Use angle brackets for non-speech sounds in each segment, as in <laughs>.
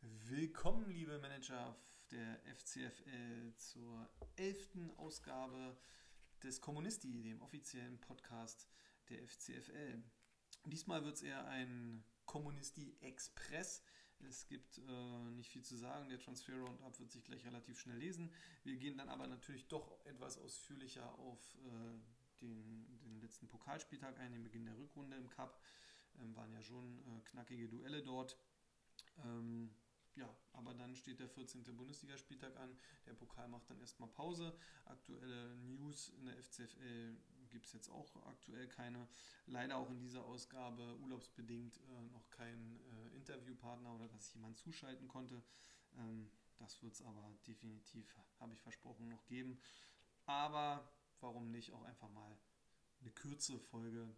Willkommen, liebe Manager der FCFL, zur elften Ausgabe des Kommunisti, dem offiziellen Podcast der FCFL. Diesmal wird es eher ein Kommunisti Express. Es gibt äh, nicht viel zu sagen. Der Transfer Roundup wird sich gleich relativ schnell lesen. Wir gehen dann aber natürlich doch etwas ausführlicher auf äh, den, den, letzten Pokalspieltag ein, den Beginn der Rückrunde im Cup. Ähm, waren ja schon äh, knackige Duelle dort. Ähm, ja, aber dann steht der 14. Bundesligaspieltag an. Der Pokal macht dann erstmal Pause. Aktuelle News in der FCFL gibt es jetzt auch aktuell keine. Leider auch in dieser Ausgabe urlaubsbedingt äh, noch kein äh, Interviewpartner oder dass jemand zuschalten konnte. Ähm, das wird es aber definitiv, habe ich versprochen, noch geben. Aber warum nicht auch einfach mal eine kürzere Folge?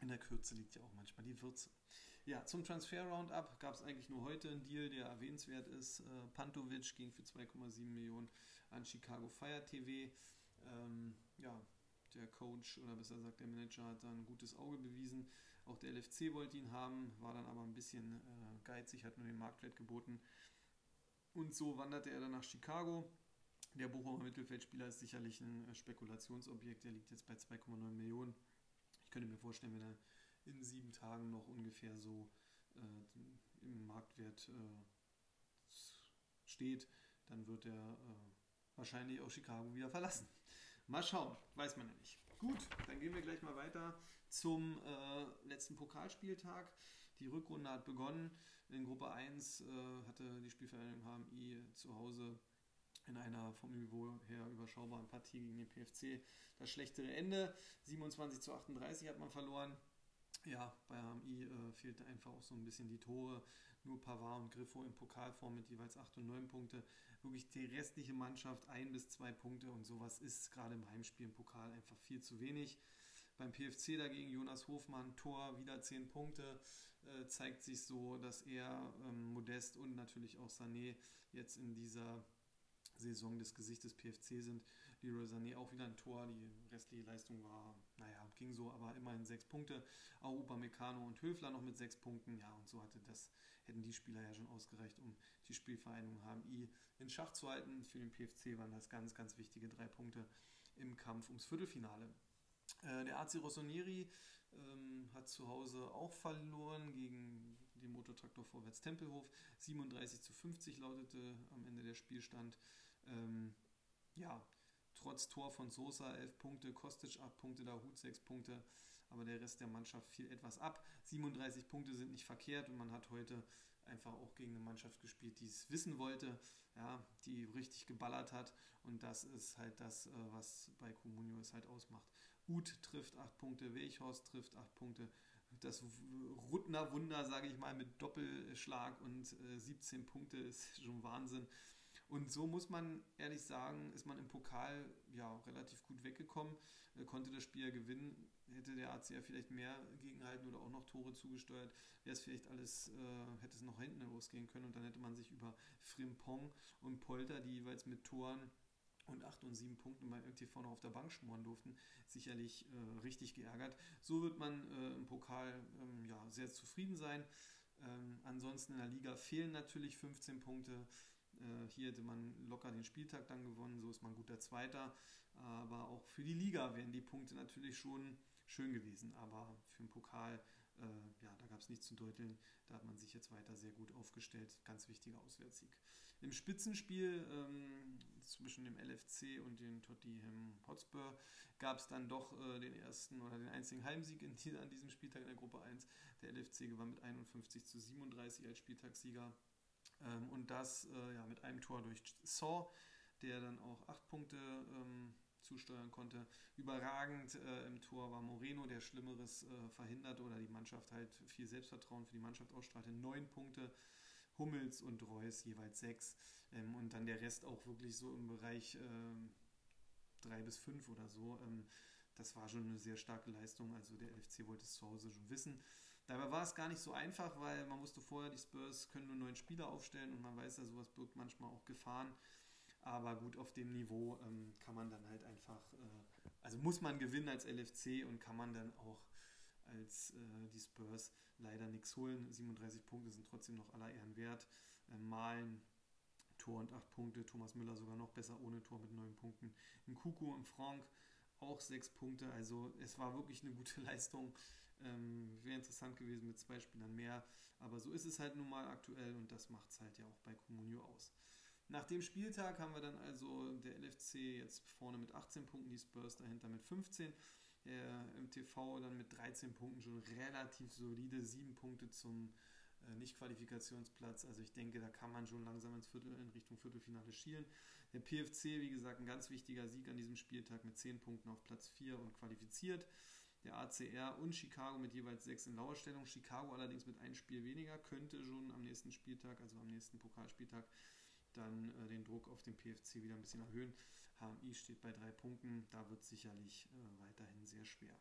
In der Kürze liegt ja auch manchmal die Würze. Ja, zum Transfer Roundup gab es eigentlich nur heute einen Deal, der erwähnenswert ist. Äh, Pantovic ging für 2,7 Millionen an Chicago Fire TV. Ähm, ja, der Coach oder besser gesagt der Manager hat da ein gutes Auge bewiesen. Auch der LFC wollte ihn haben, war dann aber ein bisschen äh, geizig, hat nur den Marktwert geboten. Und so wanderte er dann nach Chicago. Der Bochumer Mittelfeldspieler ist sicherlich ein äh, Spekulationsobjekt, der liegt jetzt bei 2,9 Millionen. Ich könnte mir vorstellen, wenn er in sieben Tagen noch ungefähr so äh, im Marktwert äh, steht, dann wird er äh, wahrscheinlich auch Chicago wieder verlassen. Mal schauen, weiß man ja nicht. Gut, dann gehen wir gleich mal weiter zum äh, letzten Pokalspieltag. Die Rückrunde hat begonnen. In Gruppe 1 äh, hatte die Spielvereinigung HMI zu Hause in einer vom Niveau her überschaubaren Partie gegen den PFC das schlechtere Ende. 27 zu 38 hat man verloren. Ja, bei HMI äh, fehlte einfach auch so ein bisschen die Tore. Nur Pavard und Griffo in Pokalform mit jeweils 8 und 9 Punkte. Wirklich die restliche Mannschaft ein bis zwei Punkte und sowas ist gerade im Heimspiel im Pokal einfach viel zu wenig. Beim PFC dagegen Jonas Hofmann, Tor, wieder 10 Punkte. Äh, zeigt sich so, dass er ähm, Modest und natürlich auch Sané jetzt in dieser Saison des Gesichts des PFC sind. Leroy Sané auch wieder ein Tor, die restliche Leistung war, naja, ging so, aber immerhin sechs Punkte. Auch Upamecano und Höfler noch mit sechs Punkten, ja, und so hatte das, hätten die Spieler ja schon ausgereicht, um die Spielvereinigung HMI in Schach zu halten. Für den PFC waren das ganz, ganz wichtige drei Punkte im Kampf ums Viertelfinale. Äh, der AC Rossoneri ähm, hat zu Hause auch verloren gegen den Motortraktor Vorwärts Tempelhof. 37 zu 50 lautete am Ende der Spielstand. Ähm, ja, trotz Tor von Sosa 11 Punkte, Kostic 8 Punkte, Hut 6 Punkte, aber der Rest der Mannschaft fiel etwas ab. 37 Punkte sind nicht verkehrt und man hat heute einfach auch gegen eine Mannschaft gespielt, die es wissen wollte, ja, die richtig geballert hat und das ist halt das, äh, was bei Comunio es halt ausmacht. Uth trifft 8 Punkte, Weichhorst trifft 8 Punkte, das Ruttner Wunder, sage ich mal, mit Doppelschlag und 17 äh, Punkte ist <laughs> schon Wahnsinn. Und so muss man ehrlich sagen, ist man im Pokal ja relativ gut weggekommen, äh, konnte das Spiel ja gewinnen. Hätte der ACR vielleicht mehr gegenhalten oder auch noch Tore zugesteuert, wäre es vielleicht alles, äh, hätte es noch hinten losgehen können und dann hätte man sich über Frimpong und Polter, die jeweils mit Toren und 8 und 7 Punkten beim MTV noch auf der Bank schmoren durften, sicherlich äh, richtig geärgert. So wird man äh, im Pokal ähm, ja, sehr zufrieden sein. Ähm, ansonsten in der Liga fehlen natürlich 15 Punkte. Äh, hier hätte man locker den Spieltag dann gewonnen, so ist man guter Zweiter. Aber auch für die Liga wären die Punkte natürlich schon schön gewesen. Aber für den Pokal, äh, ja, da gab es nichts zu deuteln. Da hat man sich jetzt weiter sehr gut aufgestellt. Ganz wichtiger Auswärtssieg. Im Spitzenspiel ähm, zwischen dem LFC und dem Tottenham Hotspur gab es dann doch äh, den ersten oder den einzigen Heimsieg in, an diesem Spieltag in der Gruppe 1. Der LFC gewann mit 51 zu 37 als Spieltagssieger. Ähm, und das äh, ja, mit einem Tor durch Saw, der dann auch acht Punkte ähm, zusteuern konnte. Überragend äh, im Tor war Moreno, der Schlimmeres äh, verhindert oder die Mannschaft halt viel Selbstvertrauen für die Mannschaft ausstrahlte. Neun Punkte. Hummels und Reus jeweils sechs. Ähm, und dann der Rest auch wirklich so im Bereich ähm, drei bis fünf oder so. Ähm, das war schon eine sehr starke Leistung. Also der LFC wollte es zu Hause schon wissen. Dabei war es gar nicht so einfach, weil man musste vorher, die Spurs können nur neun Spieler aufstellen und man weiß ja, sowas birgt manchmal auch Gefahren. Aber gut, auf dem Niveau ähm, kann man dann halt einfach äh, also muss man gewinnen als LFC und kann man dann auch als äh, die Spurs leider nichts holen. 37 Punkte sind trotzdem noch aller Ehren wert. Äh, Malen, Tor und 8 Punkte. Thomas Müller sogar noch besser ohne Tor mit 9 Punkten. Ein Kuku und Frank auch 6 Punkte. Also es war wirklich eine gute <laughs> Leistung. Ähm, Wäre interessant gewesen mit zwei Spielern mehr. Aber so ist es halt nun mal aktuell und das macht es halt ja auch bei Comunio aus. Nach dem Spieltag haben wir dann also der LFC jetzt vorne mit 18 Punkten, die Spurs dahinter mit 15. Der MTV dann mit 13 Punkten schon relativ solide, 7 Punkte zum äh, Nicht-Qualifikationsplatz. Also ich denke, da kann man schon langsam ins Viertel, in Richtung Viertelfinale schielen. Der PFC, wie gesagt, ein ganz wichtiger Sieg an diesem Spieltag mit 10 Punkten auf Platz 4 und qualifiziert. Der ACR und Chicago mit jeweils 6 in Lauerstellung. Chicago allerdings mit einem Spiel weniger, könnte schon am nächsten Spieltag, also am nächsten Pokalspieltag, dann äh, den Druck auf den PFC wieder ein bisschen erhöhen. HMI steht bei drei Punkten, da wird sicherlich äh, weiterhin sehr schwer.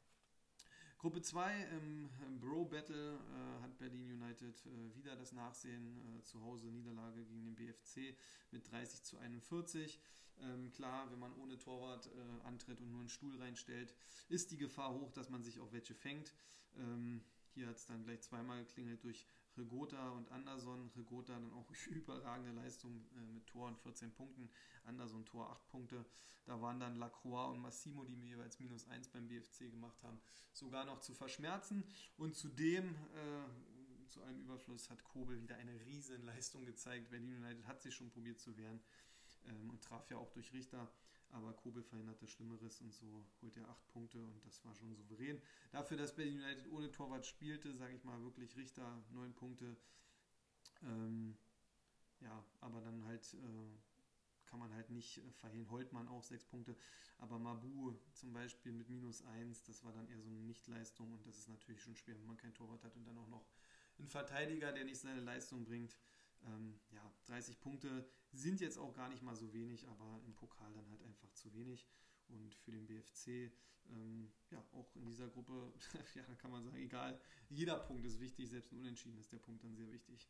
Gruppe 2 im, im Bro Battle äh, hat Berlin United äh, wieder das Nachsehen. Äh, zu Hause Niederlage gegen den BFC mit 30 zu 41. Ähm, klar, wenn man ohne Torwart äh, antritt und nur einen Stuhl reinstellt, ist die Gefahr hoch, dass man sich auch welche fängt. Ähm, hier hat es dann gleich zweimal geklingelt durch Regota und Anderson. Regota dann auch <laughs> überragende Leistung äh, mit Tor und 14 Punkten. Anderson Tor 8 Punkte. Da waren dann Lacroix und Massimo, die mir jeweils minus 1 beim BFC gemacht haben, sogar noch zu verschmerzen. Und zudem, äh, zu einem Überfluss, hat Kobel wieder eine riesen Leistung gezeigt. Berlin United hat sich schon probiert zu wehren ähm, und traf ja auch durch Richter aber Kobel verhinderte Schlimmeres und so holt er acht Punkte und das war schon souverän. Dafür, dass Berlin United ohne Torwart spielte, sage ich mal wirklich Richter neun Punkte. Ähm, ja, aber dann halt äh, kann man halt nicht äh, verhehlen. Holtmann auch sechs Punkte, aber Mabu zum Beispiel mit minus eins, das war dann eher so eine Nichtleistung und das ist natürlich schon schwer, wenn man kein Torwart hat und dann auch noch einen Verteidiger, der nicht seine Leistung bringt. Ähm, ja, 30 Punkte sind jetzt auch gar nicht mal so wenig, aber im Pokal dann halt einfach zu wenig. Und für den BFC, ähm, ja, auch in dieser Gruppe, <laughs> ja, da kann man sagen, egal, jeder Punkt ist wichtig, selbst ein Unentschieden ist der Punkt dann sehr wichtig.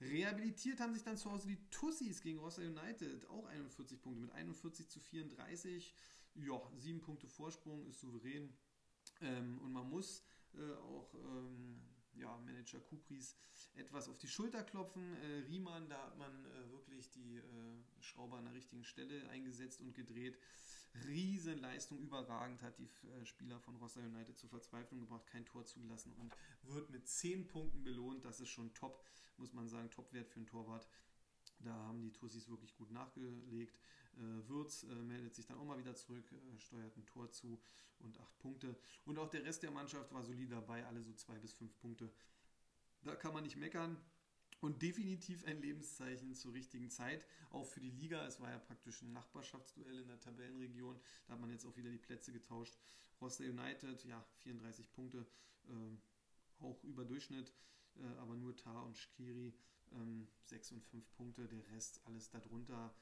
Rehabilitiert haben sich dann zu Hause die Tussis gegen Rossa United, auch 41 Punkte mit 41 zu 34. Ja, sieben Punkte Vorsprung ist souverän. Ähm, und man muss äh, auch ähm, ja, Manager Kupris etwas auf die Schulter klopfen. Äh, Riemann, da hat man äh, wirklich die äh, Schrauber an der richtigen Stelle eingesetzt und gedreht. Riesenleistung, überragend, hat die äh, Spieler von Rossa United zur Verzweiflung gebracht, kein Tor zugelassen und wird mit 10 Punkten belohnt. Das ist schon top, muss man sagen, Topwert für einen Torwart. Da haben die Tussis wirklich gut nachgelegt. Äh, Würz äh, meldet sich dann auch mal wieder zurück, äh, steuert ein Tor zu und acht Punkte. Und auch der Rest der Mannschaft war solid dabei, alle so zwei bis fünf Punkte. Da kann man nicht meckern. Und definitiv ein Lebenszeichen zur richtigen Zeit, auch für die Liga. Es war ja praktisch ein Nachbarschaftsduell in der Tabellenregion. Da hat man jetzt auch wieder die Plätze getauscht. Roster United, ja, 34 Punkte, äh, auch über Durchschnitt, äh, aber nur Tar und Shkiri, ähm, 6 und 5 Punkte. Der Rest alles darunter.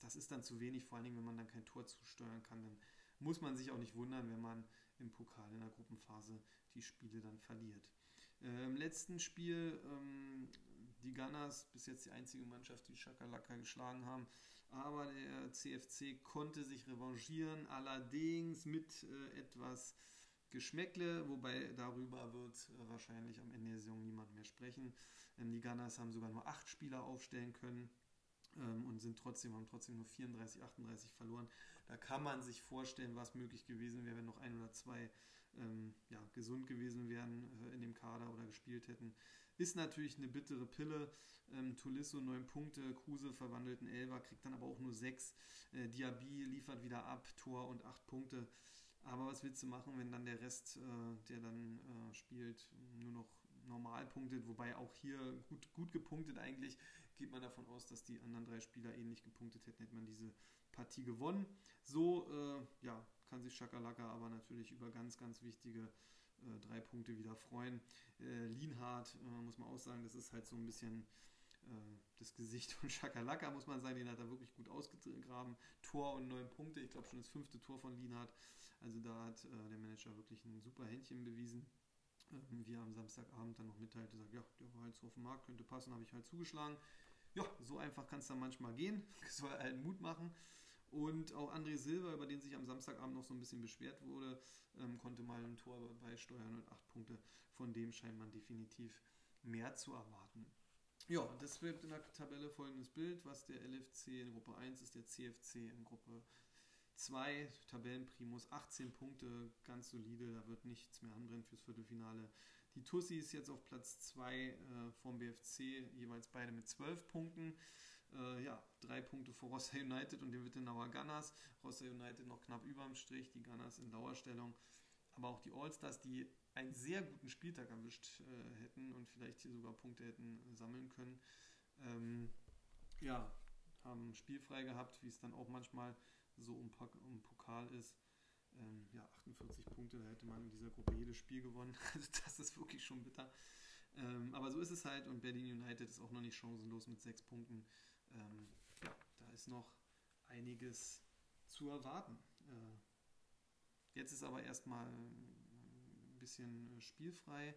Das ist dann zu wenig, vor allen Dingen, wenn man dann kein Tor zusteuern kann. Dann muss man sich auch nicht wundern, wenn man im Pokal in der Gruppenphase die Spiele dann verliert. Äh, Im letzten Spiel ähm, die Gunners, bis jetzt die einzige Mannschaft, die Shakalaka geschlagen haben. Aber der CFC konnte sich revanchieren, allerdings mit äh, etwas Geschmäckle, wobei darüber wird äh, wahrscheinlich am Ende der Saison niemand mehr sprechen. Ähm, die Gunners haben sogar nur acht Spieler aufstellen können ähm, und sind trotzdem, haben trotzdem nur 34, 38 verloren. Da kann man sich vorstellen, was möglich gewesen wäre, wenn noch ein oder zwei ähm, ja, gesund gewesen wären äh, in dem Kader oder gespielt hätten. Ist natürlich eine bittere Pille. Ähm, Tulisso 9 Punkte, Kruse verwandelten Elver, kriegt dann aber auch nur 6. Äh, Diaby liefert wieder ab, Tor und 8 Punkte. Aber was willst du machen, wenn dann der Rest, äh, der dann äh, spielt, nur noch normal punktet, wobei auch hier gut, gut gepunktet eigentlich, geht man davon aus, dass die anderen drei Spieler ähnlich gepunktet hätten, hätte man diese Partie gewonnen. So, äh, ja, kann sich Schakalaka aber natürlich über ganz, ganz wichtige äh, drei Punkte wieder freuen. Äh, Lienhardt, äh, muss man auch sagen, das ist halt so ein bisschen äh, das Gesicht von Schakalaka, muss man sagen, den hat er wirklich gut ausgegraben. Tor und neun Punkte, ich glaube schon das fünfte Tor von Lienhardt. Also da hat äh, der Manager wirklich ein super Händchen bewiesen. Wie er am Samstagabend dann noch mitteilte, sagt, ja, der war halt so auf dem Markt, könnte passen, habe ich halt zugeschlagen. Ja, so einfach kann es dann manchmal gehen. <laughs> Soll halt Mut machen. Und auch André Silva, über den sich am Samstagabend noch so ein bisschen beschwert wurde, ähm, konnte mal ein Tor beisteuern und acht Punkte. Von dem scheint man definitiv mehr zu erwarten. Ja, das wird in der Tabelle folgendes Bild, was der LFC in Gruppe 1 ist, der CFC in Gruppe 2, Tabellenprimus, 18 Punkte, ganz solide, da wird nichts mehr anbrennen fürs Viertelfinale. Die Tussi ist jetzt auf Platz 2 äh, vom BFC, jeweils beide mit 12 Punkten. Äh, ja, drei Punkte vor Rossa United und den Wittenauer Gunners. Rossa United noch knapp über dem Strich, die Gunners in Dauerstellung. Aber auch die Allstars, die einen sehr guten Spieltag erwischt äh, hätten und vielleicht hier sogar Punkte hätten sammeln können. Ähm, ja, haben spielfrei gehabt, wie es dann auch manchmal so um, um Pokal ist. Ähm, ja, 48 Punkte, da hätte man in dieser Gruppe jedes Spiel gewonnen. <laughs> Also das ist wirklich schon bitter. Ähm, aber so ist es halt und Berlin United ist auch noch nicht chancenlos mit sechs Punkten. Ähm, ja, da ist noch einiges zu erwarten. Äh, jetzt ist aber erstmal ein bisschen spielfrei.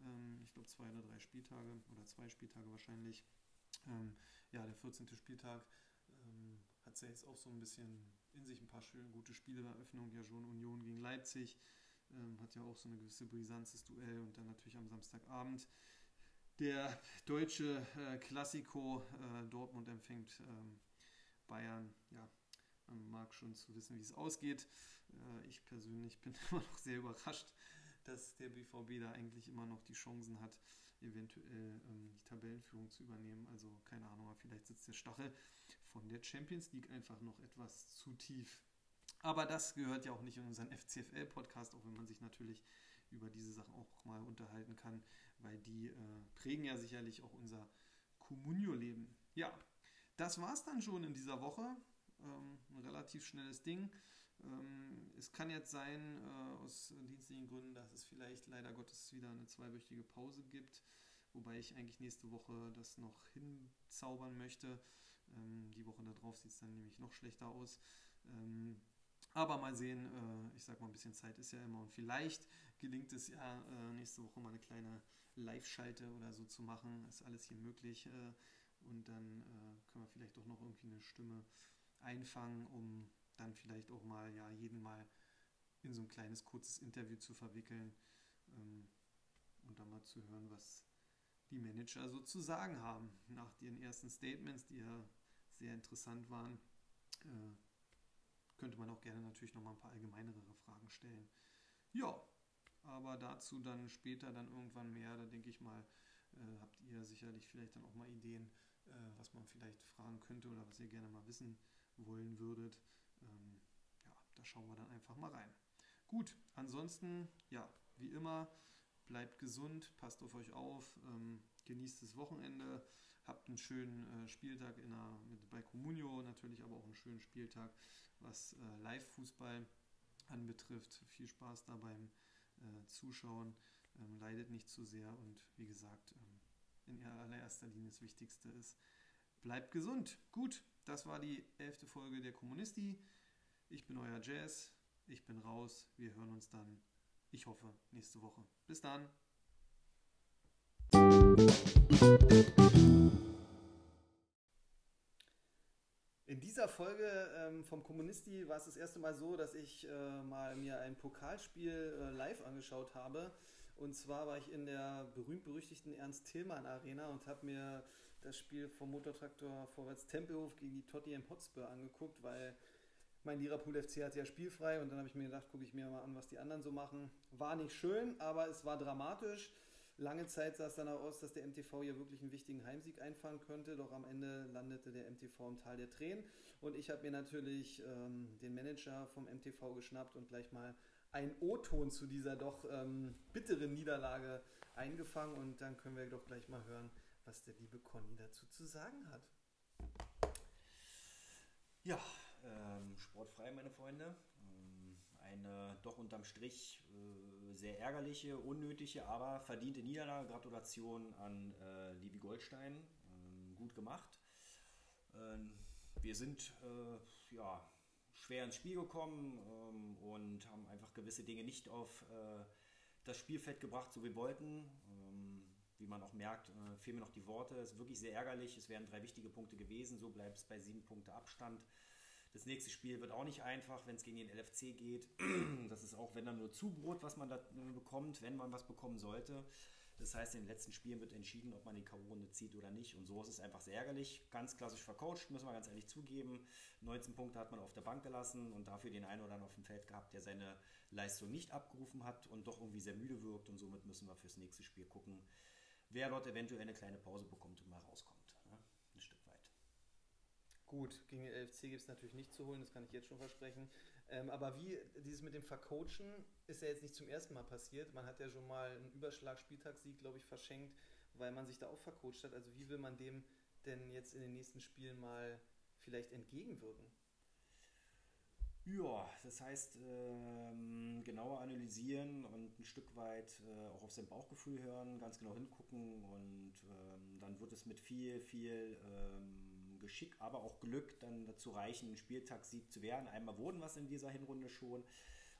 Ähm, ich glaube zwei oder drei Spieltage oder zwei Spieltage wahrscheinlich. Ähm, ja, der 14. Spieltag ähm, hat es ja jetzt auch so ein bisschen in sich ein paar schöne gute Spiele. Eröffnung ja schon Union gegen Leipzig. Ähm, hat ja auch so eine gewisse Brisanz, das Duell. Und dann natürlich am Samstagabend der deutsche äh, Klassiko. Äh, Dortmund empfängt ähm, Bayern. Ja, man mag schon zu wissen, wie es ausgeht. Äh, ich persönlich bin <laughs> immer noch sehr überrascht, dass der BVB da eigentlich immer noch die Chancen hat, eventuell ähm, die Tabellenführung zu übernehmen. Also keine Ahnung, vielleicht sitzt der Stachel von der Champions League einfach noch etwas zu tief. Aber das gehört ja auch nicht in unseren FCFL-Podcast, auch wenn man sich natürlich über diese Sachen auch mal unterhalten kann, weil die äh, prägen ja sicherlich auch unser Communio-Leben. Ja, das war es dann schon in dieser Woche. Ähm, ein relativ schnelles Ding. Ähm, es kann jetzt sein, äh, aus dienstlichen Gründen, dass es vielleicht leider Gottes wieder eine zweiwöchige Pause gibt, wobei ich eigentlich nächste Woche das noch hinzaubern möchte. Ähm, die Woche darauf sieht es dann nämlich noch schlechter aus. Ähm, aber mal sehen, äh, ich sag mal, ein bisschen Zeit ist ja immer und vielleicht gelingt es ja äh, nächste Woche mal eine kleine Live-Schalte oder so zu machen. Ist alles hier möglich äh, und dann äh, können wir vielleicht doch noch irgendwie eine Stimme einfangen, um dann vielleicht auch mal ja jeden mal in so ein kleines kurzes Interview zu verwickeln ähm, und dann mal zu hören, was die Manager so zu sagen haben nach ihren ersten Statements, die ja sehr interessant waren. Äh, könnte man auch gerne natürlich noch mal ein paar allgemeinere Fragen stellen. Ja, aber dazu dann später dann irgendwann mehr. Da denke ich mal, äh, habt ihr sicherlich vielleicht dann auch mal Ideen, äh, was man vielleicht fragen könnte oder was ihr gerne mal wissen wollen würdet. Ähm, ja, da schauen wir dann einfach mal rein. Gut, ansonsten, ja, wie immer, bleibt gesund, passt auf euch auf, ähm, genießt das Wochenende, habt einen schönen äh, Spieltag in der, mit, bei Comunio, natürlich aber auch einen schönen Spieltag, was äh, Live-Fußball anbetrifft. Viel Spaß da beim äh, Zuschauen, ähm, leidet nicht zu sehr und wie gesagt, ähm, in allererster Linie das Wichtigste ist, bleibt gesund. Gut, das war die elfte Folge der Kommunisti. Ich bin euer Jazz. Ich bin raus. Wir hören uns dann, ich hoffe, nächste Woche. Bis dann. In dieser Folge ähm, vom Kommunisti war es das erste Mal so, dass ich äh, mal mir ein Pokalspiel äh, live angeschaut habe. Und zwar war ich in der berühmt-berüchtigten Ernst-Tillmann Arena und habe mir das Spiel vom Motortraktor Vorwärts Tempelhof gegen die Tottenham Hotspur angeguckt, weil mein Liverpool FC hat ja spielfrei und dann habe ich mir gedacht, gucke ich mir mal an, was die anderen so machen. War nicht schön, aber es war dramatisch. Lange Zeit sah es dann auch aus, dass der MTV hier wirklich einen wichtigen Heimsieg einfahren könnte, doch am Ende landete der MTV im Tal der Tränen und ich habe mir natürlich ähm, den Manager vom MTV geschnappt und gleich mal einen O-Ton zu dieser doch ähm, bitteren Niederlage eingefangen und dann können wir doch gleich mal hören, was der liebe Conny dazu zu sagen hat. Ja, ähm, sportfrei, meine Freunde. Ähm, eine doch unterm Strich äh, sehr ärgerliche, unnötige, aber verdiente Niederlage. Gratulation an äh, Livi Goldstein. Ähm, gut gemacht. Ähm, wir sind äh, ja, schwer ins Spiel gekommen ähm, und haben einfach gewisse Dinge nicht auf äh, das Spielfeld gebracht, so wie wir wollten wie man auch merkt, äh, fehlen mir noch die Worte. Es ist wirklich sehr ärgerlich. Es wären drei wichtige Punkte gewesen. So bleibt es bei sieben Punkte Abstand. Das nächste Spiel wird auch nicht einfach, wenn es gegen den LFC geht. <clears throat> Das ist auch, wenn dann nur Zubrot, was man da bekommt, wenn man was bekommen sollte. Das heißt, in den letzten Spielen wird entschieden, ob man die K.O.-Runde zieht oder nicht. Und so ist es einfach sehr ärgerlich. Ganz klassisch vercoacht, müssen wir ganz ehrlich zugeben. 19 Punkte hat man auf der Bank gelassen und dafür den einen oder anderen auf dem Feld gehabt, der seine Leistung nicht abgerufen hat und doch irgendwie sehr müde wirkt. Und somit müssen wir fürs nächste Spiel gucken, wer dort eventuell eine kleine Pause bekommt und mal rauskommt. Ne? Ein Stück weit. Gut, gegen den LFC gibt es natürlich nicht zu holen, das kann ich jetzt schon versprechen. Ähm, aber wie dieses mit dem Vercoachen ist ja jetzt nicht zum ersten Mal passiert. Man hat ja schon mal einen Überschlag-Spieltagssieg, glaube ich, verschenkt, weil man sich da auch vercoacht hat. Also wie will man dem denn jetzt in den nächsten Spielen mal vielleicht entgegenwirken? Ja, das heißt, ähm, genauer analysieren und ein Stück weit äh, auch auf sein Bauchgefühl hören, ganz genau hingucken und ähm, dann wird es mit viel, viel ähm, Geschick, aber auch Glück dann dazu reichen, einen Spieltagssieg zu werden. Einmal wurden es in dieser Hinrunde schon.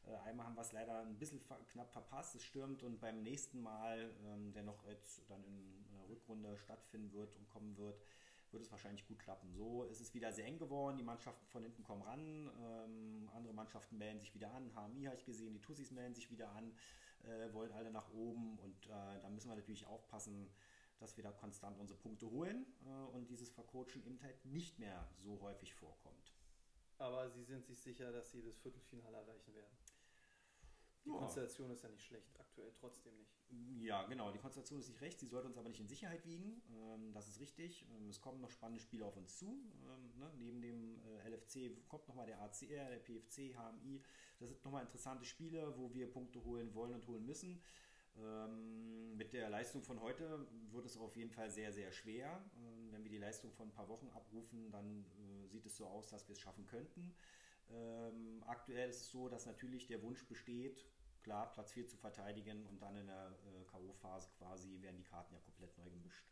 Äh, einmal haben wir es leider ein bisschen knapp verpasst, es stürmt und beim nächsten Mal, ähm, der noch jetzt dann in der Rückrunde stattfinden wird und kommen wird, wird es wahrscheinlich gut klappen. So ist es wieder sehr eng geworden. Die Mannschaften von hinten kommen ran. Ähm, andere Mannschaften melden sich wieder an. HMI habe ich gesehen, die Tussis melden sich wieder an, äh, wollen alle nach oben. Und äh, da müssen wir natürlich aufpassen, dass wir da konstant unsere Punkte holen und dieses Vercoachen eben halt nicht mehr so häufig vorkommt. Aber Sie sind sich sicher, dass Sie das Viertelfinale erreichen werden? Die ja. Konstellation ist ja nicht schlecht, aktuell trotzdem nicht. Ja, genau, die Konstellation ist nicht recht, sie sollte uns aber nicht in Sicherheit wiegen, ähm, das ist richtig. Ähm, es kommen noch spannende Spiele auf uns zu. Ähm, ne? Neben dem äh, LFC kommt nochmal der ACR, der PFC, HMI. Das sind nochmal interessante Spiele, wo wir Punkte holen wollen und holen müssen. Ähm, mit der Leistung von heute wird es auf jeden Fall sehr, sehr schwer. Ähm, wenn wir die Leistung von ein paar Wochen abrufen, dann äh, sieht es so aus, dass wir es schaffen könnten. Ähm, aktuell ist es so, dass natürlich der Wunsch besteht, klar, Platz 4 zu verteidigen und dann in der äh, K.O.-Phase quasi werden die Karten ja komplett neu gemischt.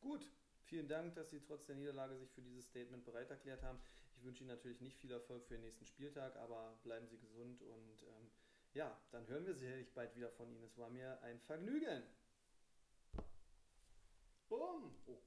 Gut, vielen Dank, dass Sie trotz der Niederlage sich für dieses Statement bereit erklärt haben. Ich wünsche Ihnen natürlich nicht viel Erfolg für den nächsten Spieltag, aber bleiben Sie gesund und ähm, ja, dann hören wir sicherlich bald wieder von Ihnen. Es war mir ein Vergnügen. Boom. Oh.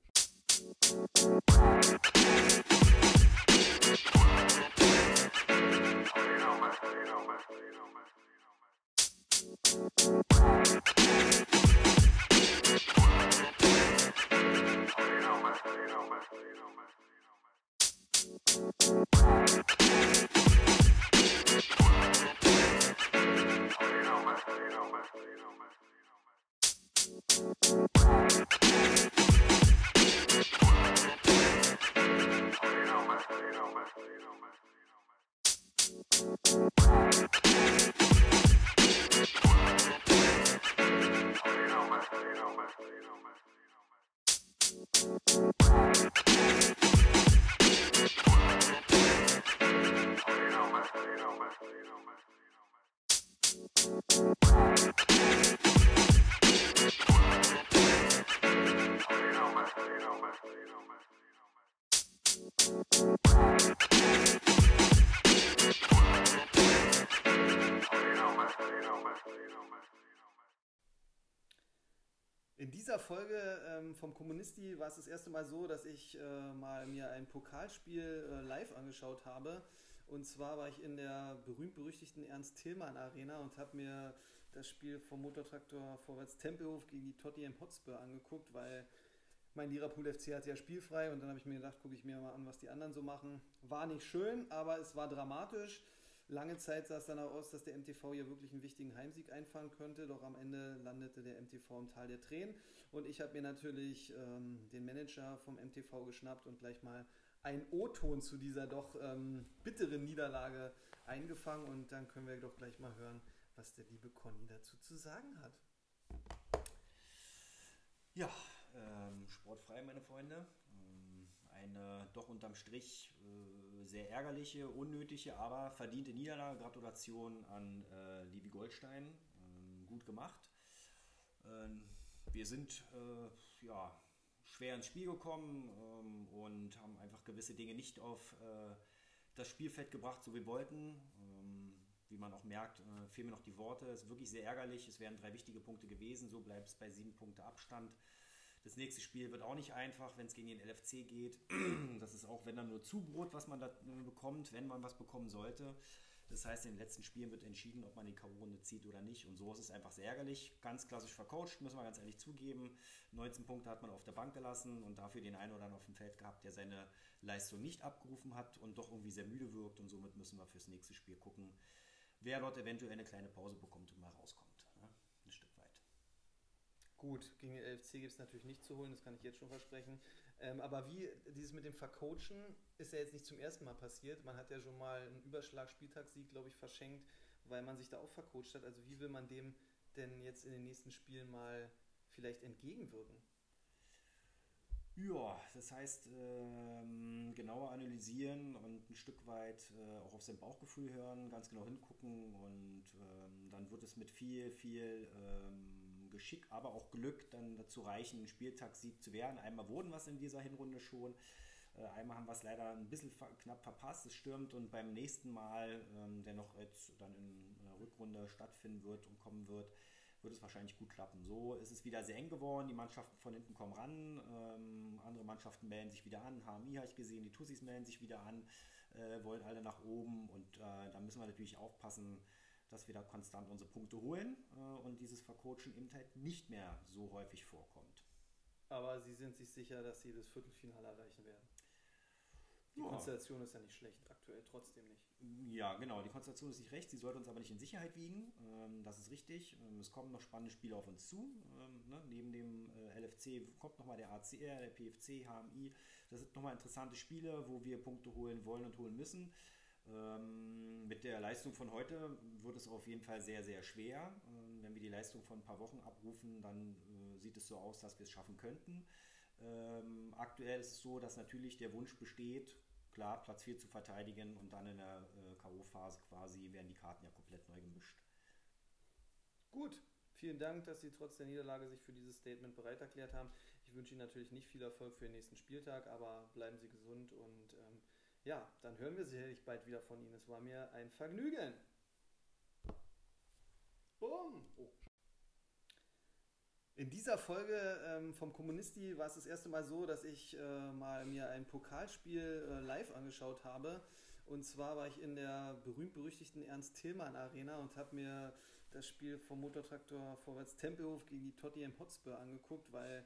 In dieser Folge ähm, vom Kommunisti war es das erste Mal so, dass ich äh, mal mir ein Pokalspiel äh, live angeschaut habe. Und zwar war ich in der berühmt-berüchtigten Ernst-Tillmann Arena und habe mir das Spiel vom Motortraktor Vorwärts Tempelhof gegen die Tottenham Hotspur angeguckt, weil mein Liverpool FC hat ja spielfrei und dann habe ich mir gedacht, gucke ich mir mal an, was die anderen so machen. War nicht schön, aber es war dramatisch. Lange Zeit sah es dann auch aus, dass der MTV hier wirklich einen wichtigen Heimsieg einfahren könnte, doch am Ende landete der MTV im Tal der Tränen. Und ich habe mir natürlich ähm, den Manager vom MTV geschnappt und gleich mal einen O-Ton zu dieser doch ähm, bitteren Niederlage eingefangen. Und dann können wir doch gleich mal hören, was der liebe Conny dazu zu sagen hat. Ja, ähm, sportfrei, meine Freunde. Eine doch unterm Strich äh, sehr ärgerliche, unnötige, aber verdiente Niederlage. Gratulation an äh, Livi Goldstein. Ähm, gut gemacht. Ähm, wir sind äh, ja, schwer ins Spiel gekommen ähm, und haben einfach gewisse Dinge nicht auf äh, das Spielfeld gebracht, so wie wir wollten. Ähm, wie man auch merkt, äh, fehlen mir noch die Worte. Es ist wirklich sehr ärgerlich. Es wären drei wichtige Punkte gewesen. So bleibt es bei sieben Punkte Abstand. Das nächste Spiel wird auch nicht einfach, wenn es gegen den LFC geht. <clears throat> Das ist auch, wenn dann nur Zubrot, was man da bekommt, wenn man was bekommen sollte. Das heißt, in den letzten Spielen wird entschieden, ob man die K.O.-Runde zieht oder nicht. Und so ist es einfach sehr ärgerlich. Ganz klassisch vercoacht, müssen wir ganz ehrlich zugeben. 19 Punkte hat man auf der Bank gelassen und dafür den einen oder anderen auf dem Feld gehabt, der seine Leistung nicht abgerufen hat und doch irgendwie sehr müde wirkt. Und somit müssen wir fürs nächste Spiel gucken, wer dort eventuell eine kleine Pause bekommt und mal rauskommt. Ne? Ein Stück weit. Gut, gegen den LFC gibt es natürlich nicht zu holen, das kann ich jetzt schon versprechen. Ähm, aber wie dieses mit dem Vercoachen ist ja jetzt nicht zum ersten Mal passiert. Man hat ja schon mal einen Überschlag-Spieltagssieg, glaube ich, verschenkt, weil man sich da auch vercoacht hat. Also wie will man dem denn jetzt in den nächsten Spielen mal vielleicht entgegenwirken? Ja, das heißt, ähm, genauer analysieren und ein Stück weit äh, auch auf sein Bauchgefühl hören, ganz genau hingucken und ähm, dann wird es mit viel, viel ähm, Geschick, aber auch Glück dann dazu reichen, einen Spieltagssieg zu werden. Einmal wurden es in dieser Hinrunde schon. Äh, einmal haben wir es leider ein bisschen knapp verpasst, es stürmt und beim nächsten Mal, ähm, der noch jetzt dann in der Rückrunde stattfinden wird und kommen wird, wird es wahrscheinlich gut klappen. So ist es wieder sehr eng geworden. Die Mannschaften von hinten kommen ran. Ähm, andere Mannschaften melden sich wieder an. HMI habe ich gesehen, die Tussis melden sich wieder an, äh, wollen alle nach oben. Und äh, da müssen wir natürlich aufpassen, dass wir da konstant unsere Punkte holen äh, und dieses Vercoachen eben halt nicht mehr so häufig vorkommt. Aber Sie sind sich sicher, dass Sie das Viertelfinale erreichen werden? Die ja. Konstellation ist ja nicht schlecht, aktuell trotzdem nicht. Ja, genau, die Konstellation ist nicht recht, sie sollte uns aber nicht in Sicherheit wiegen, ähm, das ist richtig. Ähm, es kommen noch spannende Spiele auf uns zu. Ähm, ne? Neben dem äh, LFC kommt nochmal der ACR, der PFC, HMI. Das sind nochmal interessante Spiele, wo wir Punkte holen wollen und holen müssen. Ähm, mit der Leistung von heute wird es auf jeden Fall sehr, sehr schwer. Ähm, wenn wir die Leistung von ein paar Wochen abrufen, dann äh, sieht es so aus, dass wir es schaffen könnten. Ähm, aktuell ist es so, dass natürlich der Wunsch besteht, klar, Platz 4 zu verteidigen und dann in der äh, K.O.-Phase quasi werden die Karten ja komplett neu gemischt. Gut, vielen Dank, dass Sie trotz der Niederlage sich für dieses Statement bereit erklärt haben. Ich wünsche Ihnen natürlich nicht viel Erfolg für den nächsten Spieltag, aber bleiben Sie gesund und ähm, ja, dann hören wir sicherlich bald wieder von Ihnen. Es war mir ein Vergnügen. Boom. Oh. In dieser Folge ähm, vom Kommunisti war es das erste Mal so, dass ich äh, mal mir ein Pokalspiel äh, live angeschaut habe. Und zwar war ich in der berühmt-berüchtigten Ernst-Tillmann Arena und habe mir das Spiel vom Motortraktor Vorwärts Tempelhof gegen die Tottenham Hotspur angeguckt, weil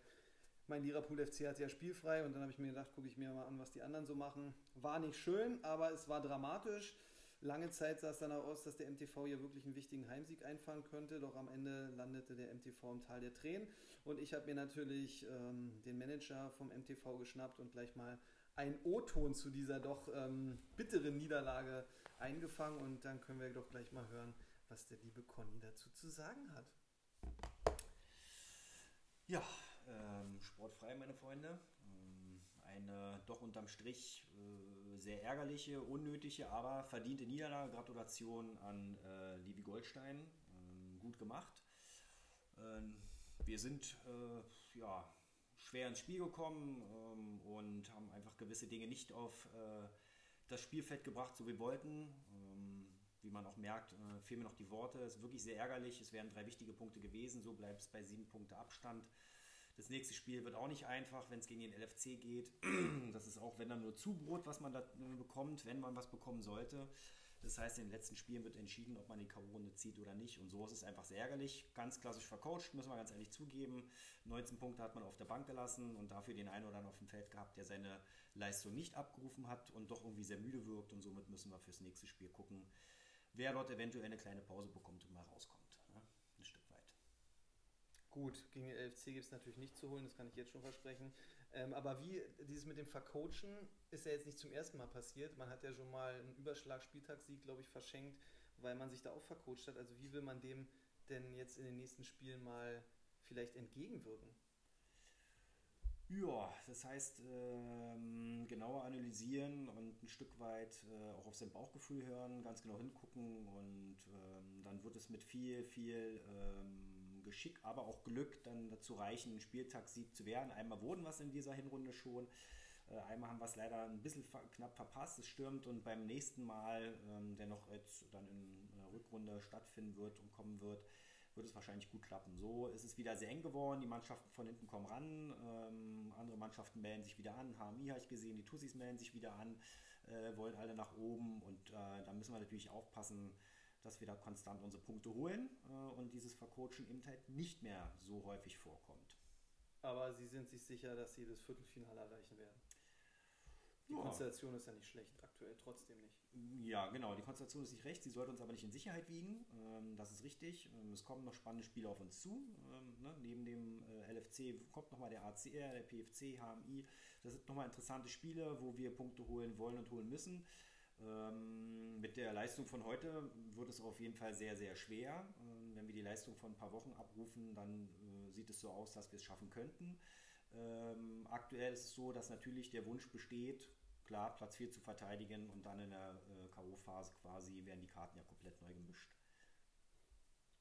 mein Liverpool FC hatte ja spielfrei und dann habe ich mir gedacht, gucke ich mir mal an, was die anderen so machen. War nicht schön, aber es war dramatisch. Lange Zeit sah es dann auch aus, dass der MTV hier wirklich einen wichtigen Heimsieg einfahren könnte, doch am Ende landete der MTV im Tal der Tränen. Und ich habe mir natürlich ähm, den Manager vom MTV geschnappt und gleich mal einen O-Ton zu dieser doch ähm, bitteren Niederlage eingefangen. Und dann können wir doch gleich mal hören, was der liebe Conny dazu zu sagen hat. Ja, ähm, sportfrei, meine Freunde. Ähm, eine doch unterm Strich äh, sehr ärgerliche, unnötige, aber verdiente Niederlage. Gratulation an äh, Livi Goldstein. Ähm, gut gemacht. Ähm, wir sind äh, ja, schwer ins Spiel gekommen ähm, und haben einfach gewisse Dinge nicht auf äh, das Spielfeld gebracht, so wie wir wollten wie man auch merkt, äh, fehlen mir noch die Worte. Es ist wirklich sehr ärgerlich. Es wären drei wichtige Punkte gewesen. So bleibt es bei sieben Punkte Abstand. Das nächste Spiel wird auch nicht einfach, wenn es gegen den LFC geht. <clears throat> Das ist auch, wenn dann nur Zubrot, was man da bekommt, wenn man was bekommen sollte. Das heißt, in den letzten Spielen wird entschieden, ob man die K.O.-Runde zieht oder nicht. Und so ist es einfach sehr ärgerlich. Ganz klassisch vercoacht, müssen wir ganz ehrlich zugeben. 19 Punkte hat man auf der Bank gelassen und dafür den einen oder anderen auf dem Feld gehabt, der seine Leistung nicht abgerufen hat und doch irgendwie sehr müde wirkt. Und somit müssen wir fürs nächste Spiel gucken, wer dort eventuell eine kleine Pause bekommt und mal rauskommt. Gut, gegen den LFC gibt es natürlich nicht zu holen, das kann ich jetzt schon versprechen. Ähm, aber wie dieses mit dem Vercoachen ist ja jetzt nicht zum ersten Mal passiert. Man hat ja schon mal einen Überschlag-Spieltagssieg, glaube ich, verschenkt, weil man sich da auch vercoacht hat. Also wie will man dem denn jetzt in den nächsten Spielen mal vielleicht entgegenwirken? Ja, das heißt, ähm, genauer analysieren und ein Stück weit äh, auch auf sein Bauchgefühl hören, ganz genau hingucken und ähm, dann wird es mit viel, viel ähm, Geschick, aber auch Glück dann dazu reichen, einen Spieltagssieg zu werden. Einmal wurden es in dieser Hinrunde schon. Äh, einmal haben wir es leider ein bisschen knapp verpasst, es stürmt und beim nächsten Mal, ähm, der noch jetzt dann in der Rückrunde stattfinden wird und kommen wird, wird es wahrscheinlich gut klappen. So ist es wieder sehr eng geworden. Die Mannschaften von hinten kommen ran. Ähm, andere Mannschaften melden sich wieder an. HMI habe ich gesehen, die Tussis melden sich wieder an, äh, wollen alle nach oben. Und äh, da müssen wir natürlich aufpassen, dass wir da konstant unsere Punkte holen äh, und dieses Vercoachen eben halt nicht mehr so häufig vorkommt. Aber Sie sind sich sicher, dass Sie das Viertelfinale erreichen werden? Die ja. Konstellation ist ja nicht schlecht, aktuell trotzdem nicht. Ja, genau, die Konstellation ist nicht recht, sie sollte uns aber nicht in Sicherheit wiegen, ähm, das ist richtig. Ähm, es kommen noch spannende Spiele auf uns zu. Ähm, ne? Neben dem äh, LFC kommt nochmal der ACR, der PFC, HMI. Das sind nochmal interessante Spiele, wo wir Punkte holen wollen und holen müssen. Mit der Leistung von heute wird es auf jeden Fall sehr, sehr schwer. wenn wir die Leistung von ein paar Wochen abrufen, dann äh, sieht es so aus, dass wir es schaffen könnten. Ähm, aktuell ist es so, dass natürlich der Wunsch besteht, klar, Platz 4 zu verteidigen und dann in der äh, K.O.-Phase quasi werden die Karten ja komplett neu gemischt.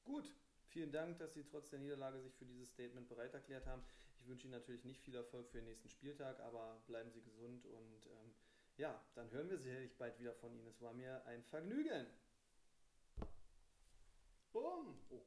Gut, vielen Dank, dass Sie trotz der Niederlage sich für dieses Statement bereit erklärt haben. Ich wünsche Ihnen natürlich nicht viel Erfolg für den nächsten Spieltag, aber bleiben Sie gesund und ähm, ja, dann hören wir sicherlich bald wieder von Ihnen. Es war mir ein Vergnügen. Bumm! Oh.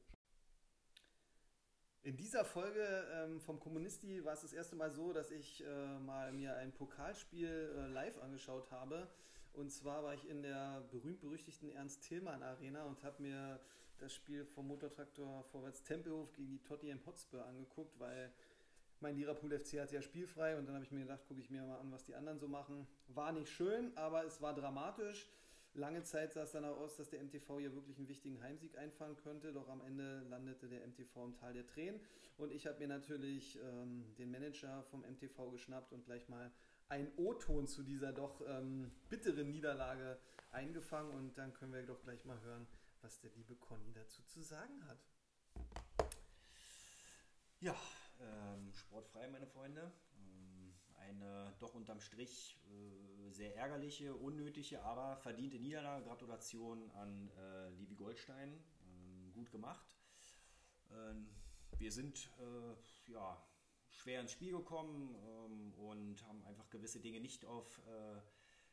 In dieser Folge ähm, vom Kommunisti war es das erste Mal so, dass ich äh, mal mir ein Pokalspiel äh, live angeschaut habe. Und zwar war ich in der berühmt-berüchtigten Ernst-Tillmann Arena und habe mir das Spiel vom Motortraktor Vorwärts Tempelhof gegen die Tottenham Hotspur angeguckt, weil mein Liverpool FC hatte ja spielfrei und dann habe ich mir gedacht, gucke ich mir mal an, was die anderen so machen. War nicht schön, aber es war dramatisch. Lange Zeit sah es dann auch aus, dass der MTV hier wirklich einen wichtigen Heimsieg einfahren könnte, doch am Ende landete der MTV im Tal der Tränen. Und ich habe mir natürlich ähm, den Manager vom MTV geschnappt und gleich mal einen O-Ton zu dieser doch ähm, bitteren Niederlage eingefangen. Und dann können wir doch gleich mal hören, was der liebe Conny dazu zu sagen hat. Ja, ähm, sportfrei, meine Freunde. Ähm, eine doch unterm Strich äh, sehr ärgerliche, unnötige, aber verdiente Niederlage. Gratulation an äh, Livi Goldstein. Ähm, gut gemacht. Ähm, wir sind äh, ja, schwer ins Spiel gekommen ähm, und haben einfach gewisse Dinge nicht auf äh,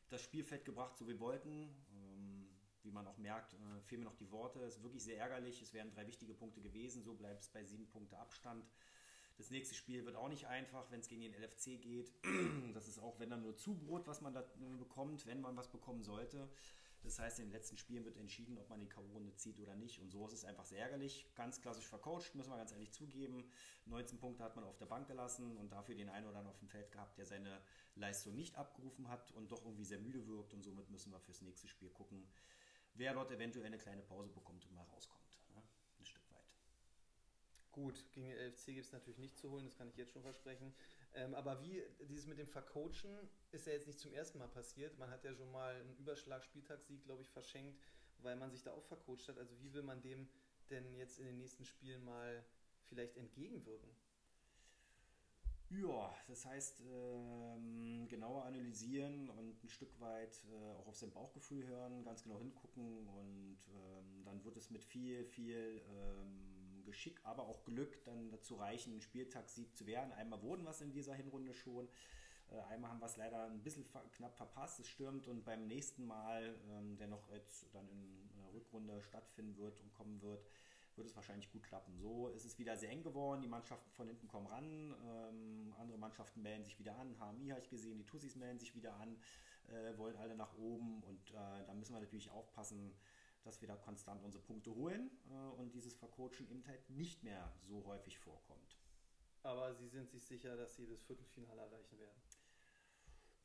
das Spielfeld gebracht, so wie wir wollten. Wie man auch merkt, äh, fehlen mir noch die Worte. Es ist wirklich sehr ärgerlich. Es wären drei wichtige Punkte gewesen. So bleibt es bei sieben Punkte Abstand. Das nächste Spiel wird auch nicht einfach, wenn es gegen den LFC geht. <clears throat> Das ist auch, wenn dann nur Zubrot, was man da bekommt, wenn man was bekommen sollte. Das heißt, in den letzten Spielen wird entschieden, ob man die K.O.-Runde zieht oder nicht. Und so ist es einfach sehr ärgerlich. Ganz klassisch vercoacht, müssen wir ganz ehrlich zugeben. 19 Punkte hat man auf der Bank gelassen und dafür den einen oder anderen auf dem Feld gehabt, der seine Leistung nicht abgerufen hat und doch irgendwie sehr müde wirkt. Und somit müssen wir fürs nächste Spiel gucken, wer dort eventuell eine kleine Pause bekommt und mal rauskommt. Gut, gegen den LFC gibt es natürlich nicht zu holen, das kann ich jetzt schon versprechen. Ähm, aber wie dieses mit dem Vercoachen ist ja jetzt nicht zum ersten Mal passiert. Man hat ja schon mal einen Überschlag-Spieltagssieg, glaube ich, verschenkt, weil man sich da auch vercoacht hat. Also wie will man dem denn jetzt in den nächsten Spielen mal vielleicht entgegenwirken? Ja, das heißt, ähm, genauer analysieren und ein Stück weit äh, auch auf sein Bauchgefühl hören, ganz genau hingucken und ähm, dann wird es mit viel, viel ähm, Geschick, aber auch Glück dann dazu reichen, einen Spieltagssieg zu werden. Einmal wurden es in dieser Hinrunde schon. Äh, einmal haben wir es leider ein bisschen knapp verpasst, es stürmt und beim nächsten Mal, ähm, der noch jetzt dann in der Rückrunde stattfinden wird und kommen wird, wird es wahrscheinlich gut klappen. So ist es wieder sehr eng geworden, die Mannschaften von hinten kommen ran, ähm, andere Mannschaften melden sich wieder an, HMI habe ich gesehen, die Tussis melden sich wieder an, äh, wollen alle nach oben und äh, da müssen wir natürlich aufpassen, dass wir da konstant unsere Punkte holen äh, und dieses Vercoachen eben halt nicht mehr so häufig vorkommt. Aber Sie sind sich sicher, dass Sie das Viertelfinale erreichen werden?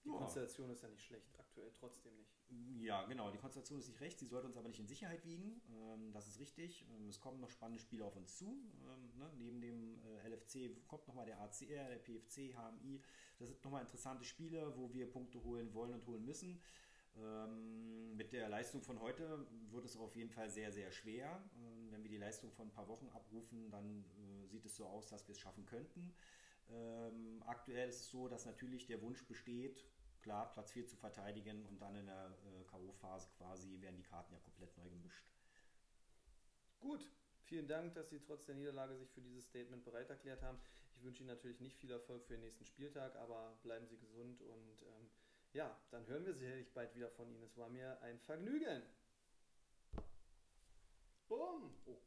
Die ja. Konstellation ist ja nicht schlecht, aktuell trotzdem nicht. Ja, genau, die Konstellation ist nicht recht, sie sollte uns aber nicht in Sicherheit wiegen, ähm, das ist richtig. Ähm, es kommen noch spannende Spiele auf uns zu. Ähm, ne? Neben dem äh, LFC kommt nochmal der ACR, der PFC, HMI. Das sind nochmal interessante Spiele, wo wir Punkte holen wollen und holen müssen. Ähm, mit der Leistung von heute wird es auf jeden Fall sehr, sehr schwer. Ähm, wenn wir die Leistung von ein paar Wochen abrufen, dann äh, sieht es so aus, dass wir es schaffen könnten. Ähm, aktuell ist es so, dass natürlich der Wunsch besteht, klar, Platz 4 zu verteidigen und dann in der äh, K.O.-Phase quasi werden die Karten ja komplett neu gemischt. Gut, vielen Dank, dass Sie trotz der Niederlage sich für dieses Statement bereit erklärt haben. Ich wünsche Ihnen natürlich nicht viel Erfolg für den nächsten Spieltag, aber bleiben Sie gesund und ähm, ja, dann hören wir sicherlich bald wieder von Ihnen. Es war mir ein Vergnügen. Bumm. Oh.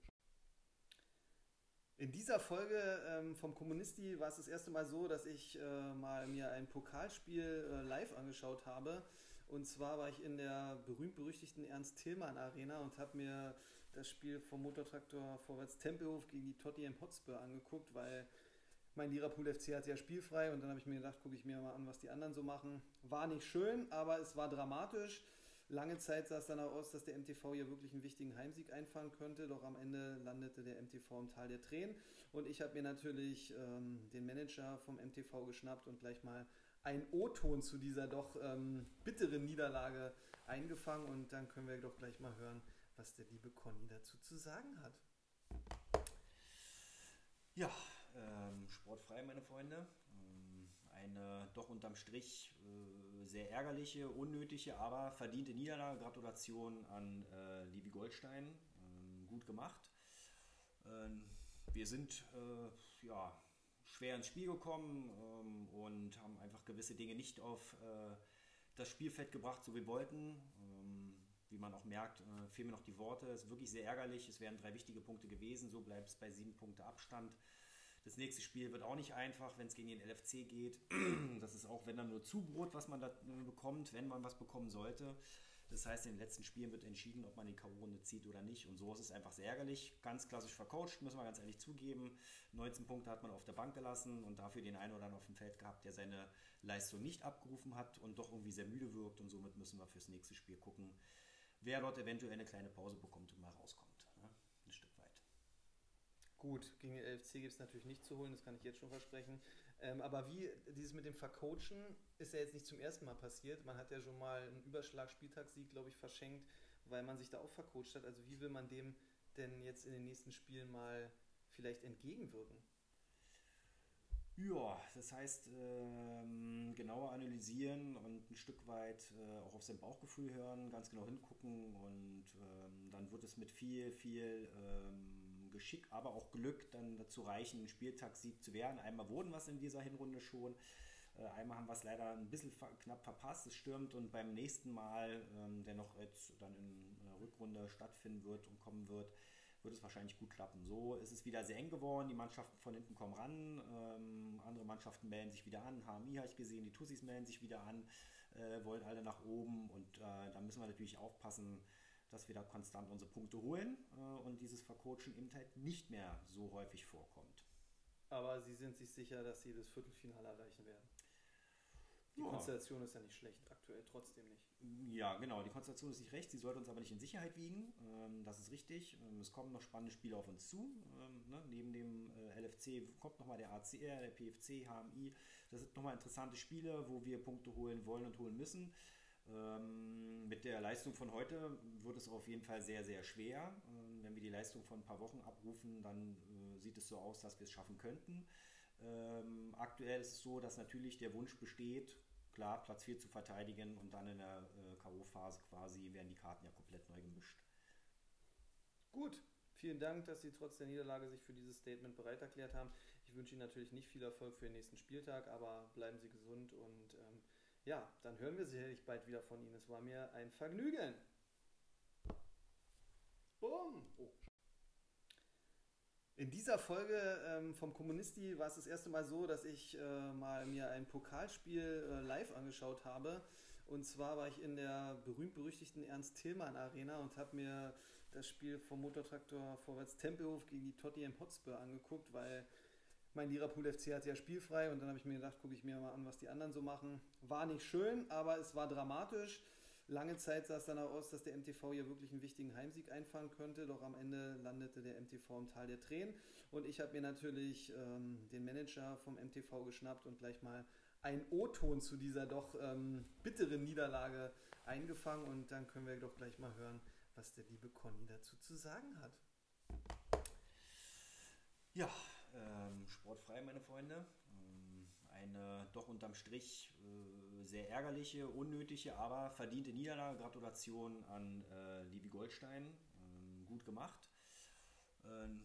In dieser Folge ähm, vom Kommunisti war es das erste Mal so, dass ich äh, mal mir ein Pokalspiel äh, live angeschaut habe. Und zwar war ich in der berühmt-berüchtigten Ernst-Tillmann Arena und habe mir das Spiel vom Motortraktor Vorwärts Tempelhof gegen die Tottenham Hotspur angeguckt, weil mein Liverpool FC hatte ja spielfrei und dann habe ich mir gedacht, gucke ich mir mal an, was die anderen so machen. War nicht schön, aber es war dramatisch. Lange Zeit sah es danach aus, dass der MTV hier wirklich einen wichtigen Heimsieg einfahren könnte, doch am Ende landete der MTV im Tal der Tränen. Und ich habe mir natürlich ähm, den Manager vom MTV geschnappt und gleich mal einen O-Ton zu dieser doch ähm, bitteren Niederlage eingefangen. Und dann können wir doch gleich mal hören, was der liebe Conny dazu zu sagen hat. Ja, ähm, sportfrei, meine Freunde. Ähm, eine doch unterm Strich äh, sehr ärgerliche, unnötige, aber verdiente Niederlage. Gratulation an äh, Livi Goldstein. Ähm, gut gemacht. Ähm, wir sind äh, ja, schwer ins Spiel gekommen ähm, und haben einfach gewisse Dinge nicht auf äh, das Spielfeld gebracht, so wie wir wollten. Wie man auch merkt, äh, fehlen mir noch die Worte. Es ist wirklich sehr ärgerlich. Es wären drei wichtige Punkte gewesen. So bleibt es bei sieben Punkte Abstand. Das nächste Spiel wird auch nicht einfach, wenn es gegen den LFC geht. <clears throat> Das ist auch, wenn dann nur Zubrot, was man da bekommt, wenn man was bekommen sollte. Das heißt, in den letzten Spielen wird entschieden, ob man die K.O.-Runde zieht oder nicht. Und so ist es einfach sehr ärgerlich. Ganz klassisch vercoacht, müssen wir ganz ehrlich zugeben. 19 Punkte hat man auf der Bank gelassen und dafür den einen oder anderen auf dem Feld gehabt, der seine Leistung nicht abgerufen hat und doch irgendwie sehr müde wirkt. Und somit müssen wir fürs nächste Spiel gucken, wer dort eventuell eine kleine Pause bekommt und mal rauskommt. Ne? Ein Stück weit. Gut, gegen den LFC gibt es natürlich nicht zu holen, das kann ich jetzt schon versprechen. Ähm, aber wie dieses mit dem Vercoachen ist ja jetzt nicht zum ersten Mal passiert. Man hat ja schon mal einen Überschlag-Spieltagssieg, glaube ich, verschenkt, weil man sich da auch vercoacht hat. Also wie will man dem denn jetzt in den nächsten Spielen mal vielleicht entgegenwirken? Ja, das heißt, ähm, genauer analysieren und ein Stück weit äh, auch auf sein Bauchgefühl hören, ganz genau hingucken und ähm, dann wird es mit viel, viel ähm, Geschick, aber auch Glück dann dazu reichen, einen Spieltagssieg zu werden. Einmal wurden es in dieser Hinrunde schon, äh, einmal haben wir es leider ein bisschen knapp verpasst, es stürmt und beim nächsten Mal, ähm, der noch jetzt dann in der Rückrunde stattfinden wird und kommen wird, wird es wahrscheinlich gut klappen. So ist es wieder sehr eng geworden. Die Mannschaften von hinten kommen ran. Ähm, andere Mannschaften melden sich wieder an. HMI habe ich gesehen, die Tussis melden sich wieder an, äh, wollen alle nach oben. Und äh, da müssen wir natürlich aufpassen, dass wir da konstant unsere Punkte holen äh, und dieses Vercoachen eben halt nicht mehr so häufig vorkommt. Aber Sie sind sich sicher, dass Sie das Viertelfinale erreichen werden? Die ja. Konstellation ist ja nicht schlecht, aktuell trotzdem nicht. Ja, genau, die Konstellation ist nicht recht, sie sollte uns aber nicht in Sicherheit wiegen, ähm, das ist richtig. Ähm, es kommen noch spannende Spiele auf uns zu. Ähm, ne? Neben dem äh, LFC kommt nochmal der ACR, der PFC, HMI. Das sind nochmal interessante Spiele, wo wir Punkte holen wollen und holen müssen. Mit der Leistung von heute wird es auf jeden Fall sehr, sehr schwer. wenn wir die Leistung von ein paar Wochen abrufen, dann äh, sieht es so aus, dass wir es schaffen könnten. aktuell ist es so, dass natürlich der Wunsch besteht, klar Platz 4 zu verteidigen und dann in der äh, K.O.-Phase quasi werden die Karten ja komplett neu gemischt. Gut, vielen Dank, dass Sie trotz der Niederlage sich für dieses Statement bereit erklärt haben. Ich wünsche Ihnen natürlich nicht viel Erfolg für den nächsten Spieltag, aber bleiben Sie gesund und ähm, ja, dann hören wir sicherlich bald wieder von Ihnen. Es war mir ein Vergnügen. Bumm. Oh. In dieser Folge ähm, vom Kommunisti war es das erste Mal so, dass ich äh, mal mir ein Pokalspiel äh, live angeschaut habe. Und zwar war ich in der berühmt-berüchtigten Ernst-Tillmann Arena und habe mir das Spiel vom Motortraktor Vorwärts Tempelhof gegen die Tottenham Hotspur angeguckt, weil mein Liverpool FC hatte ja spielfrei und dann habe ich mir gedacht, gucke ich mir mal an, was die anderen so machen. War nicht schön, aber es war dramatisch. Lange Zeit sah es danach aus, dass der MTV hier wirklich einen wichtigen Heimsieg einfahren könnte, doch am Ende landete der MTV im Tal der Tränen. Und ich habe mir natürlich ähm, den Manager vom MTV geschnappt und gleich mal einen O-Ton zu dieser doch ähm, bitteren Niederlage eingefangen. Und dann können wir doch gleich mal hören, was der liebe Conny dazu zu sagen hat. Ja, ähm, sportfrei, meine Freunde. Ähm, eine doch unterm Strich äh, sehr ärgerliche, unnötige, aber verdiente Niederlage. Gratulation an äh, Livi Goldstein. Ähm, gut gemacht. Ähm,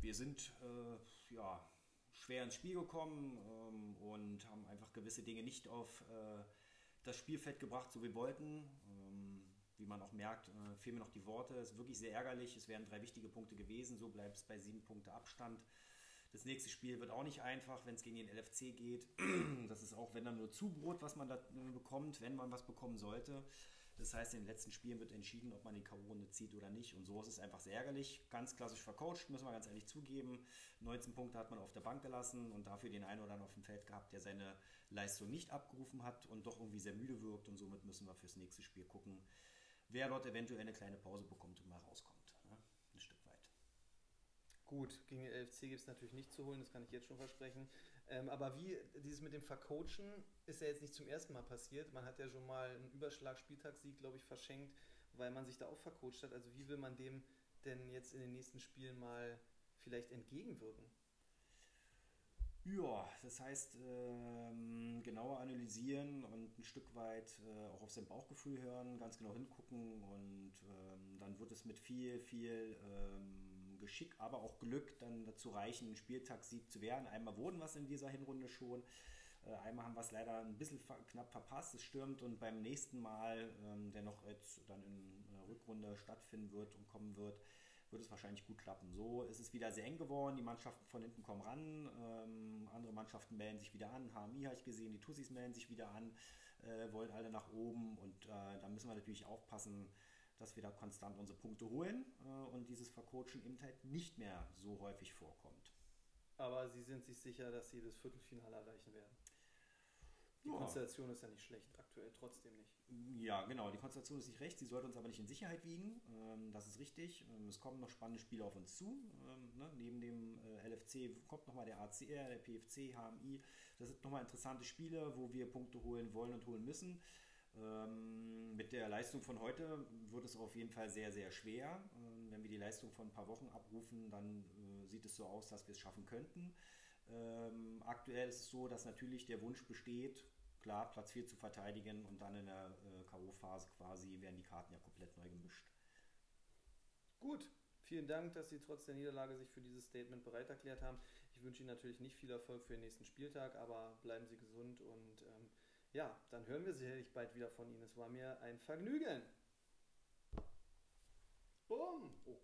wir sind äh, ja, schwer ins Spiel gekommen ähm, und haben einfach gewisse Dinge nicht auf äh, das Spielfeld gebracht, so wie wir wollten. Wie man auch merkt, äh, fehlen mir noch die Worte. Es ist wirklich sehr ärgerlich. Es wären drei wichtige Punkte gewesen. So bleibt es bei sieben Punkte Abstand. Das nächste Spiel wird auch nicht einfach, wenn es gegen den LFC geht. <clears throat> Das ist auch, wenn dann nur Zubrot, was man da bekommt, wenn man was bekommen sollte. Das heißt, in den letzten Spielen wird entschieden, ob man die K.O.-Runde zieht oder nicht. Und so ist es einfach sehr ärgerlich. Ganz klassisch vercoacht, müssen wir ganz ehrlich zugeben. 19 Punkte hat man auf der Bank gelassen und dafür den einen oder anderen auf dem Feld gehabt, der seine Leistung nicht abgerufen hat und doch irgendwie sehr müde wirkt. Und somit müssen wir fürs nächste Spiel gucken, wer dort eventuell eine kleine Pause bekommt und mal rauskommt. Ne? Ein Stück weit. Gut, gegen den LFC gibt es natürlich nicht zu holen, das kann ich jetzt schon versprechen. Ähm, aber wie dieses mit dem Vercoachen ist ja jetzt nicht zum ersten Mal passiert. Man hat ja schon mal einen Überschlag-Spieltagssieg, glaube ich, verschenkt, weil man sich da auch vercoacht hat. Also wie will man dem denn jetzt in den nächsten Spielen mal vielleicht entgegenwirken? Ja, das heißt, ähm, genauer analysieren und ein Stück weit äh, auch auf sein Bauchgefühl hören, ganz genau hingucken und ähm, dann wird es mit viel, viel ähm, Geschick, aber auch Glück dann dazu reichen, einen Spieltagssieg zu werden. Einmal wurden es in dieser Hinrunde schon, äh, einmal haben wir es leider ein bisschen knapp verpasst, es stürmt und beim nächsten Mal, ähm, der noch jetzt dann in der Rückrunde stattfinden wird und kommen wird, wird es wahrscheinlich gut klappen. So ist es wieder sehr eng geworden. Die Mannschaften von hinten kommen ran. Ähm, andere Mannschaften melden sich wieder an. HMI habe ich gesehen, die Tussis melden sich wieder an, äh, wollen alle nach oben. Und äh, da müssen wir natürlich aufpassen, dass wir da konstant unsere Punkte holen äh, und dieses Vercoachen eben halt nicht mehr so häufig vorkommt. Aber Sie sind sich sicher, dass Sie das Viertelfinale erreichen werden? Die ja. Konstellation ist ja nicht schlecht, aktuell trotzdem nicht. Ja, genau, die Konstellation ist nicht recht, sie sollte uns aber nicht in Sicherheit wiegen, ähm, das ist richtig. Ähm, es kommen noch spannende Spiele auf uns zu. Ähm, ne? Neben dem äh, LFC kommt nochmal der ACR, der PFC, HMI. Das sind nochmal interessante Spiele, wo wir Punkte holen wollen und holen müssen. Ähm, mit der Leistung von heute wird es auf jeden Fall sehr, sehr schwer. Ähm, wenn wir die Leistung von ein paar Wochen abrufen, dann äh, sieht es so aus, dass wir es schaffen könnten. Ähm, aktuell ist es so, dass natürlich der Wunsch besteht, klar Platz 4 zu verteidigen und dann in der äh, K.O.-Phase quasi werden die Karten ja komplett neu gemischt. Gut, vielen Dank, dass Sie trotz der Niederlage sich für dieses Statement bereit erklärt haben. Ich wünsche Ihnen natürlich nicht viel Erfolg für den nächsten Spieltag, aber bleiben Sie gesund und ähm, ja, dann hören wir sicherlich bald wieder von Ihnen. Es war mir ein Vergnügen. Bumm! Oh.